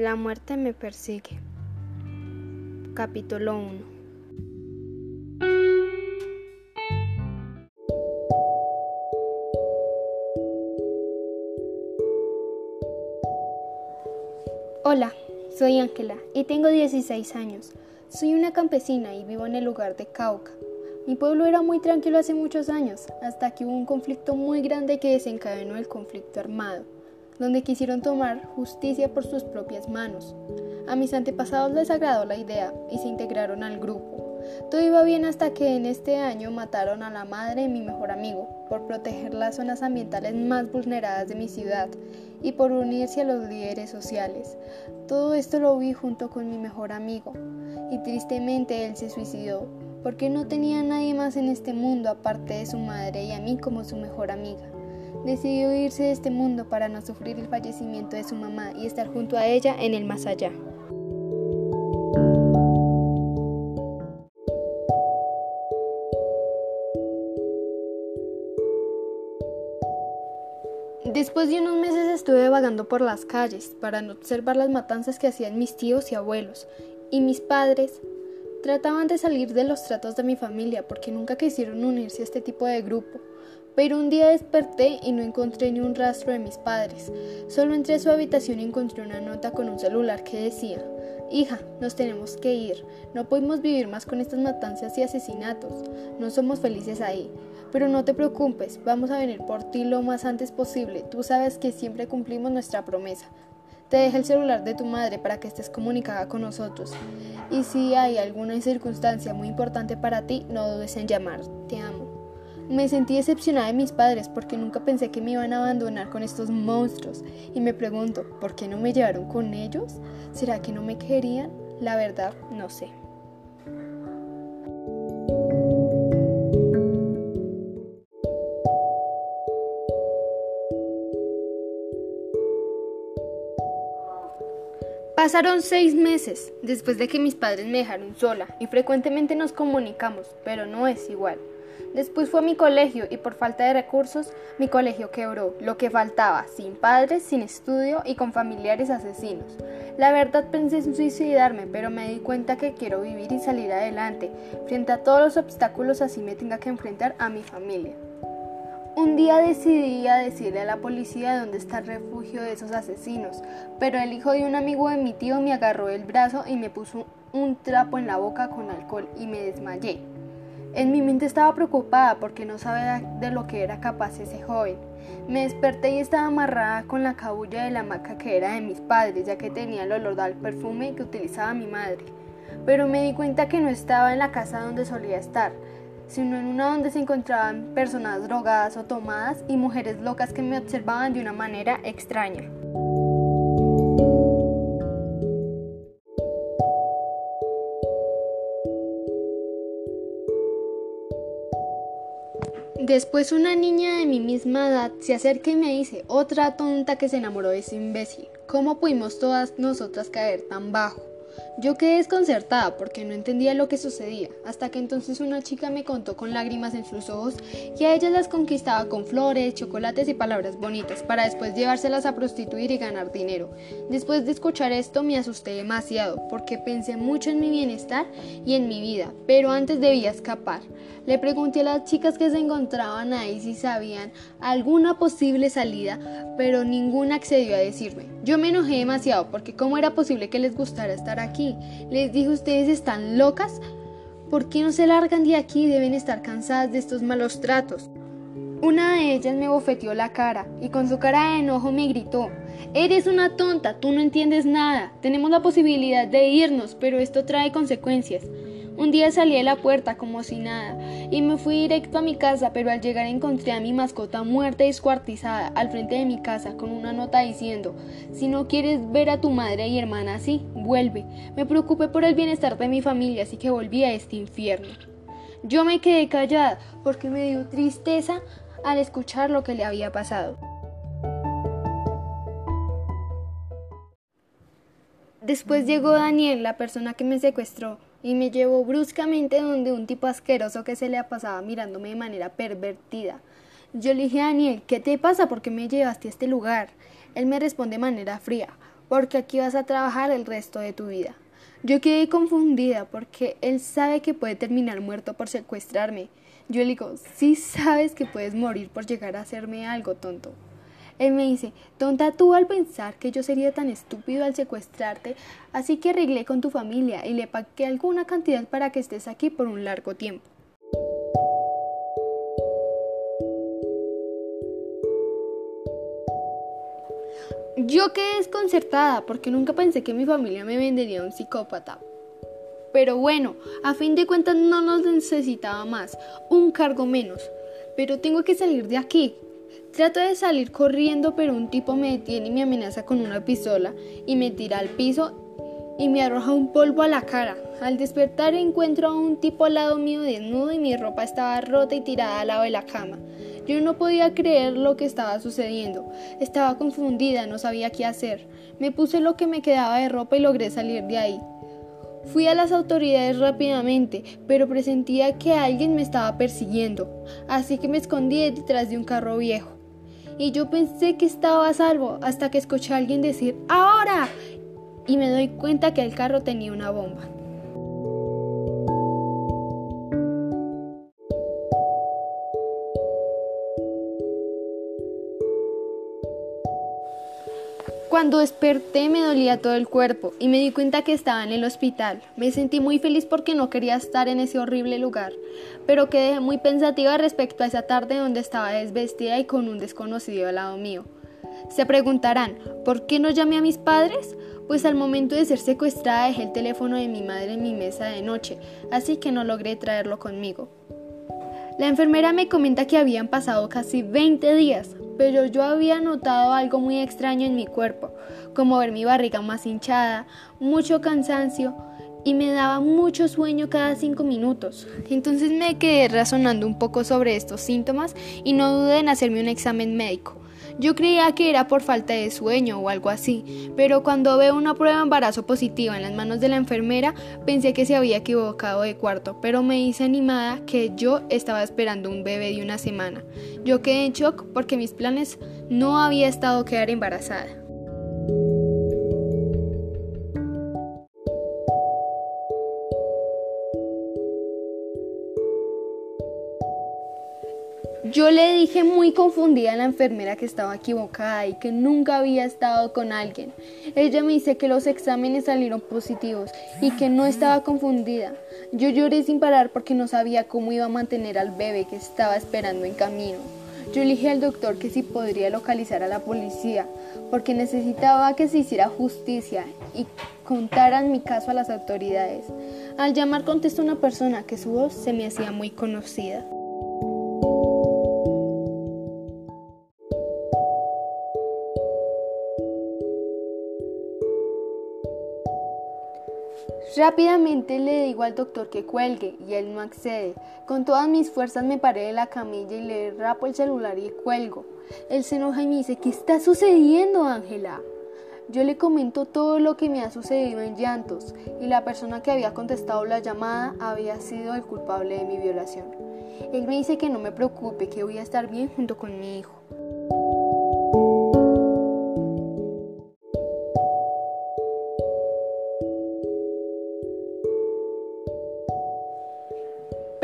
La muerte me persigue. Capítulo 1 Hola, soy Ángela y tengo 16 años. Soy una campesina y vivo en el lugar de Cauca. Mi pueblo era muy tranquilo hace muchos años, hasta que hubo un conflicto muy grande que desencadenó el conflicto armado donde quisieron tomar justicia por sus propias manos. A mis antepasados les agradó la idea y se integraron al grupo. Todo iba bien hasta que en este año mataron a la madre de mi mejor amigo por proteger las zonas ambientales más vulneradas de mi ciudad y por unirse a los líderes sociales. Todo esto lo vi junto con mi mejor amigo y tristemente él se suicidó porque no tenía nadie más en este mundo aparte de su madre y a mí como su mejor amiga decidió irse de este mundo para no sufrir el fallecimiento de su mamá y estar junto a ella en el más allá. Después de unos meses estuve vagando por las calles para observar las matanzas que hacían mis tíos y abuelos, y mis padres trataban de salir de los tratos de mi familia porque nunca quisieron unirse a este tipo de grupo. Pero un día desperté y no encontré ni un rastro de mis padres. Solo entré a su habitación y encontré una nota con un celular que decía, Hija, nos tenemos que ir. No podemos vivir más con estas matanzas y asesinatos. No somos felices ahí. Pero no te preocupes, vamos a venir por ti lo más antes posible. Tú sabes que siempre cumplimos nuestra promesa. Te deja el celular de tu madre para que estés comunicada con nosotros. Y si hay alguna circunstancia muy importante para ti, no dudes en llamar. Te amo. Me sentí decepcionada de mis padres porque nunca pensé que me iban a abandonar con estos monstruos y me pregunto, ¿por qué no me llevaron con ellos? ¿Será que no me querían? La verdad, no sé. Pasaron seis meses después de que mis padres me dejaron sola y frecuentemente nos comunicamos, pero no es igual. Después fue mi colegio y por falta de recursos mi colegio quebró, lo que faltaba, sin padres, sin estudio y con familiares asesinos. La verdad pensé en suicidarme, pero me di cuenta que quiero vivir y salir adelante, frente a todos los obstáculos así me tenga que enfrentar a mi familia. Un día decidí a decirle a la policía dónde está el refugio de esos asesinos, pero el hijo de un amigo de mi tío me agarró el brazo y me puso un trapo en la boca con alcohol y me desmayé. En mi mente estaba preocupada porque no sabía de lo que era capaz ese joven. Me desperté y estaba amarrada con la cabulla de la hamaca que era de mis padres, ya que tenía el olor del perfume que utilizaba mi madre. Pero me di cuenta que no estaba en la casa donde solía estar, sino en una donde se encontraban personas drogadas o tomadas y mujeres locas que me observaban de una manera extraña. Después una niña de mi misma edad se acerca y me dice, otra tonta que se enamoró de ese imbécil. ¿Cómo pudimos todas nosotras caer tan bajo? Yo quedé desconcertada porque no entendía lo que sucedía, hasta que entonces una chica me contó con lágrimas en sus ojos que a ellas las conquistaba con flores, chocolates y palabras bonitas, para después llevárselas a prostituir y ganar dinero. Después de escuchar esto me asusté demasiado, porque pensé mucho en mi bienestar y en mi vida, pero antes debía escapar. Le pregunté a las chicas que se encontraban ahí si sabían alguna posible salida, pero ninguna accedió a decirme. Yo me enojé demasiado porque cómo era posible que les gustara estar aquí. Les dije, ustedes están locas. ¿Por qué no se largan de aquí? Deben estar cansadas de estos malos tratos. Una de ellas me bofeteó la cara y con su cara de enojo me gritó, Eres una tonta, tú no entiendes nada. Tenemos la posibilidad de irnos, pero esto trae consecuencias. Un día salí de la puerta como si nada y me fui directo a mi casa, pero al llegar encontré a mi mascota muerta y descuartizada al frente de mi casa con una nota diciendo, si no quieres ver a tu madre y hermana así, vuelve. Me preocupé por el bienestar de mi familia, así que volví a este infierno. Yo me quedé callada porque me dio tristeza al escuchar lo que le había pasado. Después llegó Daniel, la persona que me secuestró, y me llevó bruscamente donde un tipo asqueroso que se le pasaba mirándome de manera pervertida. Yo le dije a Daniel, ¿qué te pasa? ¿Por qué me llevaste a este lugar? Él me responde de manera fría, porque aquí vas a trabajar el resto de tu vida. Yo quedé confundida porque él sabe que puede terminar muerto por secuestrarme. Yo le digo, sí sabes que puedes morir por llegar a hacerme algo tonto. Él me dice, tonta tú al pensar que yo sería tan estúpido al secuestrarte, así que arreglé con tu familia y le pagué alguna cantidad para que estés aquí por un largo tiempo. Yo quedé desconcertada porque nunca pensé que mi familia me vendería a un psicópata. Pero bueno, a fin de cuentas no nos necesitaba más, un cargo menos. Pero tengo que salir de aquí. Trato de salir corriendo, pero un tipo me detiene y me amenaza con una pistola y me tira al piso y me arroja un polvo a la cara. Al despertar encuentro a un tipo al lado mío desnudo y mi ropa estaba rota y tirada al lado de la cama. Yo no podía creer lo que estaba sucediendo. Estaba confundida, no sabía qué hacer. Me puse lo que me quedaba de ropa y logré salir de ahí. Fui a las autoridades rápidamente, pero presentía que alguien me estaba persiguiendo, así que me escondí detrás de un carro viejo. Y yo pensé que estaba a salvo hasta que escuché a alguien decir ¡Ahora! y me doy cuenta que el carro tenía una bomba. Cuando desperté me dolía todo el cuerpo y me di cuenta que estaba en el hospital. Me sentí muy feliz porque no quería estar en ese horrible lugar, pero quedé muy pensativa respecto a esa tarde donde estaba desvestida y con un desconocido al lado mío. Se preguntarán, ¿por qué no llamé a mis padres? Pues al momento de ser secuestrada dejé el teléfono de mi madre en mi mesa de noche, así que no logré traerlo conmigo. La enfermera me comenta que habían pasado casi 20 días, pero yo había notado algo muy extraño en mi cuerpo, como ver mi barriga más hinchada, mucho cansancio y me daba mucho sueño cada cinco minutos. Entonces me quedé razonando un poco sobre estos síntomas y no dudé en hacerme un examen médico. Yo creía que era por falta de sueño o algo así, pero cuando veo una prueba de embarazo positiva en las manos de la enfermera, pensé que se había equivocado de cuarto, pero me hice animada que yo estaba esperando un bebé de una semana. Yo quedé en shock porque mis planes no había estado quedar embarazada. Yo le dije muy confundida a la enfermera que estaba equivocada y que nunca había estado con alguien. Ella me dice que los exámenes salieron positivos y que no estaba confundida. Yo lloré sin parar porque no sabía cómo iba a mantener al bebé que estaba esperando en camino. Yo le dije al doctor que si podría localizar a la policía porque necesitaba que se hiciera justicia y contaran mi caso a las autoridades. Al llamar contestó una persona que su voz se me hacía muy conocida. Rápidamente le digo al doctor que cuelgue y él no accede. Con todas mis fuerzas me paré de la camilla y le rapo el celular y cuelgo. Él se enoja y me dice, ¿qué está sucediendo, Ángela? Yo le comento todo lo que me ha sucedido en llantos y la persona que había contestado la llamada había sido el culpable de mi violación. Él me dice que no me preocupe, que voy a estar bien junto con mi hijo.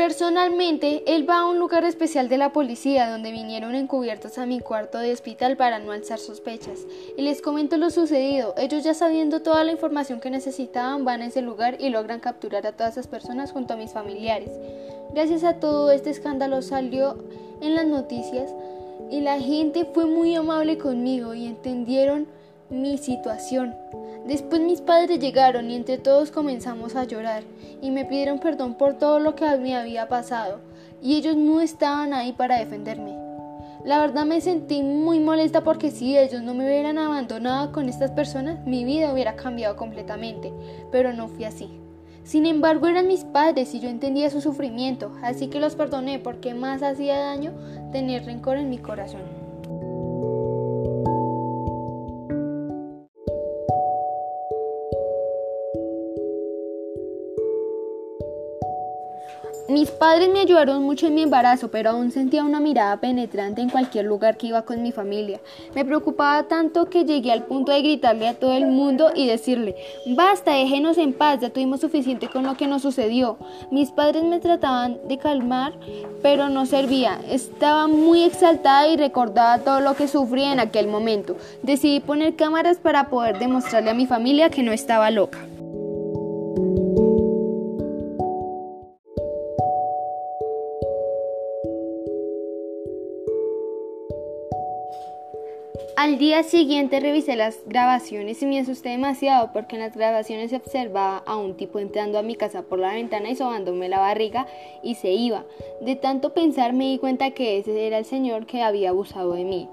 Personalmente, él va a un lugar especial de la policía donde vinieron encubiertos a mi cuarto de hospital para no alzar sospechas. Y les comento lo sucedido. Ellos ya sabiendo toda la información que necesitaban van a ese lugar y logran capturar a todas esas personas junto a mis familiares. Gracias a todo este escándalo salió en las noticias y la gente fue muy amable conmigo y entendieron mi situación. Después mis padres llegaron y entre todos comenzamos a llorar y me pidieron perdón por todo lo que me había pasado y ellos no estaban ahí para defenderme. La verdad me sentí muy molesta porque si ellos no me hubieran abandonado con estas personas, mi vida hubiera cambiado completamente, pero no fui así. Sin embargo, eran mis padres y yo entendía su sufrimiento, así que los perdoné porque más hacía daño tener rencor en mi corazón. Mis padres me ayudaron mucho en mi embarazo, pero aún sentía una mirada penetrante en cualquier lugar que iba con mi familia. Me preocupaba tanto que llegué al punto de gritarle a todo el mundo y decirle, basta, déjenos en paz, ya tuvimos suficiente con lo que nos sucedió. Mis padres me trataban de calmar, pero no servía. Estaba muy exaltada y recordaba todo lo que sufrí en aquel momento. Decidí poner cámaras para poder demostrarle a mi familia que no estaba loca. Al día siguiente revisé las grabaciones y me asusté demasiado porque en las grabaciones se observaba a un tipo entrando a mi casa por la ventana y sobándome la barriga y se iba. De tanto pensar me di cuenta que ese era el señor que había abusado de mí.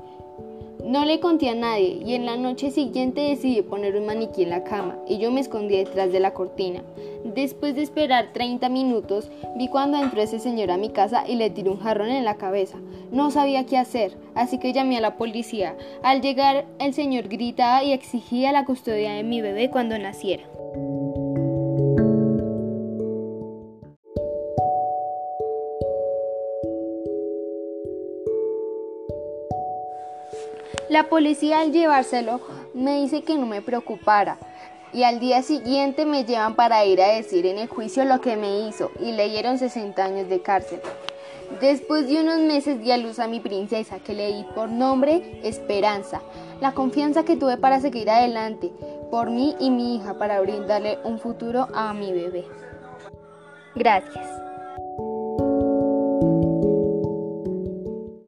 No le conté a nadie y en la noche siguiente decidí poner un maniquí en la cama y yo me escondí detrás de la cortina. Después de esperar 30 minutos, vi cuando entró ese señor a mi casa y le tiré un jarrón en la cabeza. No sabía qué hacer, así que llamé a la policía. Al llegar, el señor gritaba y exigía la custodia de mi bebé cuando naciera. La policía al llevárselo me dice que no me preocupara y al día siguiente me llevan para ir a decir en el juicio lo que me hizo y le dieron 60 años de cárcel. Después de unos meses di a luz a mi princesa que le di por nombre Esperanza, la confianza que tuve para seguir adelante por mí y mi hija para brindarle un futuro a mi bebé. Gracias.